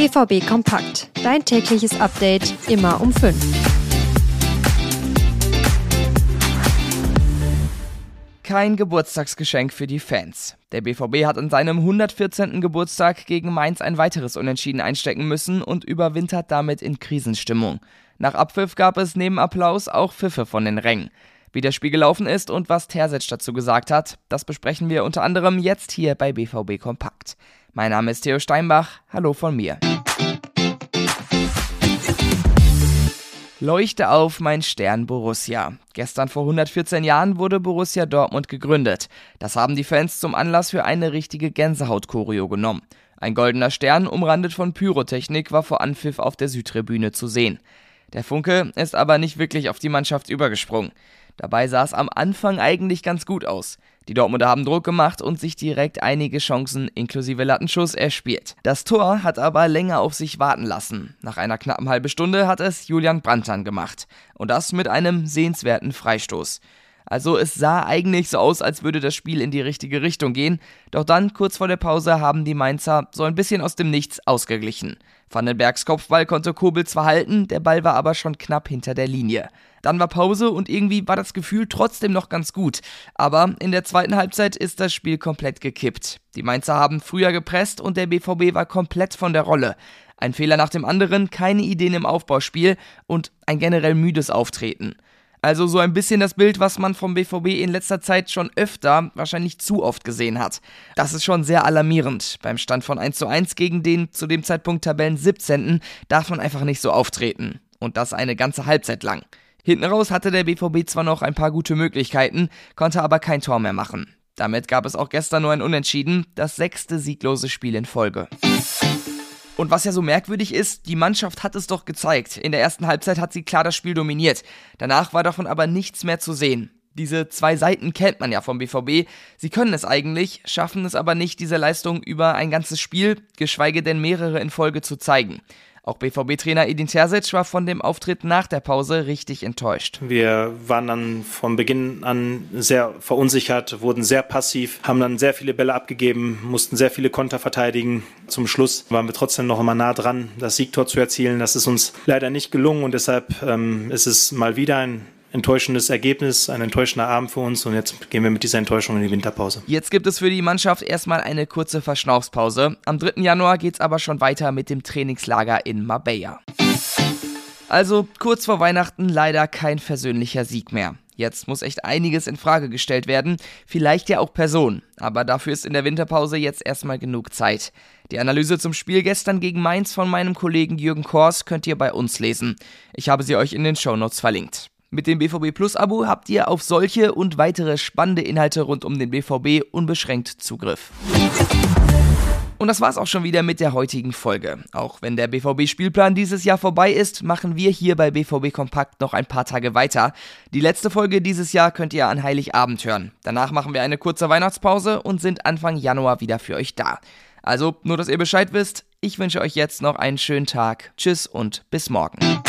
BVB Kompakt. Dein tägliches Update immer um 5. Kein Geburtstagsgeschenk für die Fans. Der BVB hat an seinem 114. Geburtstag gegen Mainz ein weiteres Unentschieden einstecken müssen und überwintert damit in Krisenstimmung. Nach Abpfiff gab es neben Applaus auch Pfiffe von den Rängen. Wie das Spiel gelaufen ist und was Terzic dazu gesagt hat, das besprechen wir unter anderem jetzt hier bei BVB Kompakt. Mein Name ist Theo Steinbach, hallo von mir. Leuchte auf, mein Stern Borussia. Gestern vor 114 Jahren wurde Borussia Dortmund gegründet. Das haben die Fans zum Anlass für eine richtige Gänsehaut-Choreo genommen. Ein goldener Stern, umrandet von Pyrotechnik, war vor Anpfiff auf der Südtribüne zu sehen. Der Funke ist aber nicht wirklich auf die Mannschaft übergesprungen. Dabei sah es am Anfang eigentlich ganz gut aus. Die Dortmunder haben Druck gemacht und sich direkt einige Chancen inklusive Lattenschuss erspielt. Das Tor hat aber länger auf sich warten lassen. Nach einer knappen halben Stunde hat es Julian Brandt dann gemacht. Und das mit einem sehenswerten Freistoß. Also es sah eigentlich so aus, als würde das Spiel in die richtige Richtung gehen, doch dann, kurz vor der Pause, haben die Mainzer so ein bisschen aus dem Nichts ausgeglichen. Vandenbergs Kopfball konnte Kobel zwar halten, der Ball war aber schon knapp hinter der Linie. Dann war Pause und irgendwie war das Gefühl trotzdem noch ganz gut. Aber in der zweiten Halbzeit ist das Spiel komplett gekippt. Die Mainzer haben früher gepresst und der BVB war komplett von der Rolle. Ein Fehler nach dem anderen, keine Ideen im Aufbauspiel und ein generell müdes Auftreten. Also so ein bisschen das Bild, was man vom BVB in letzter Zeit schon öfter, wahrscheinlich zu oft gesehen hat. Das ist schon sehr alarmierend. Beim Stand von 1 zu 1 gegen den zu dem Zeitpunkt Tabellen 17. darf man einfach nicht so auftreten. Und das eine ganze Halbzeit lang. Hinten raus hatte der BVB zwar noch ein paar gute Möglichkeiten, konnte aber kein Tor mehr machen. Damit gab es auch gestern nur ein Unentschieden, das sechste sieglose Spiel in Folge. Und was ja so merkwürdig ist, die Mannschaft hat es doch gezeigt. In der ersten Halbzeit hat sie klar das Spiel dominiert. Danach war davon aber nichts mehr zu sehen. Diese zwei Seiten kennt man ja vom BVB. Sie können es eigentlich, schaffen es aber nicht, diese Leistung über ein ganzes Spiel, geschweige denn mehrere in Folge zu zeigen. Auch BVB-Trainer Edin Terzic war von dem Auftritt nach der Pause richtig enttäuscht. Wir waren dann von Beginn an sehr verunsichert, wurden sehr passiv, haben dann sehr viele Bälle abgegeben, mussten sehr viele Konter verteidigen. Zum Schluss waren wir trotzdem noch immer nah dran, das Siegtor zu erzielen. Das ist uns leider nicht gelungen und deshalb ähm, ist es mal wieder ein enttäuschendes Ergebnis, ein enttäuschender Abend für uns und jetzt gehen wir mit dieser Enttäuschung in die Winterpause. Jetzt gibt es für die Mannschaft erstmal eine kurze Verschnaufspause. Am 3. Januar geht es aber schon weiter mit dem Trainingslager in Marbella. Also kurz vor Weihnachten leider kein versöhnlicher Sieg mehr. Jetzt muss echt einiges in Frage gestellt werden, vielleicht ja auch Personen, aber dafür ist in der Winterpause jetzt erstmal genug Zeit. Die Analyse zum Spiel gestern gegen Mainz von meinem Kollegen Jürgen Kors könnt ihr bei uns lesen. Ich habe sie euch in den Shownotes verlinkt. Mit dem BVB Plus Abo habt ihr auf solche und weitere spannende Inhalte rund um den BVB unbeschränkt Zugriff. Und das war's auch schon wieder mit der heutigen Folge. Auch wenn der BVB-Spielplan dieses Jahr vorbei ist, machen wir hier bei BVB Kompakt noch ein paar Tage weiter. Die letzte Folge dieses Jahr könnt ihr an Heiligabend hören. Danach machen wir eine kurze Weihnachtspause und sind Anfang Januar wieder für euch da. Also nur, dass ihr Bescheid wisst, ich wünsche euch jetzt noch einen schönen Tag. Tschüss und bis morgen.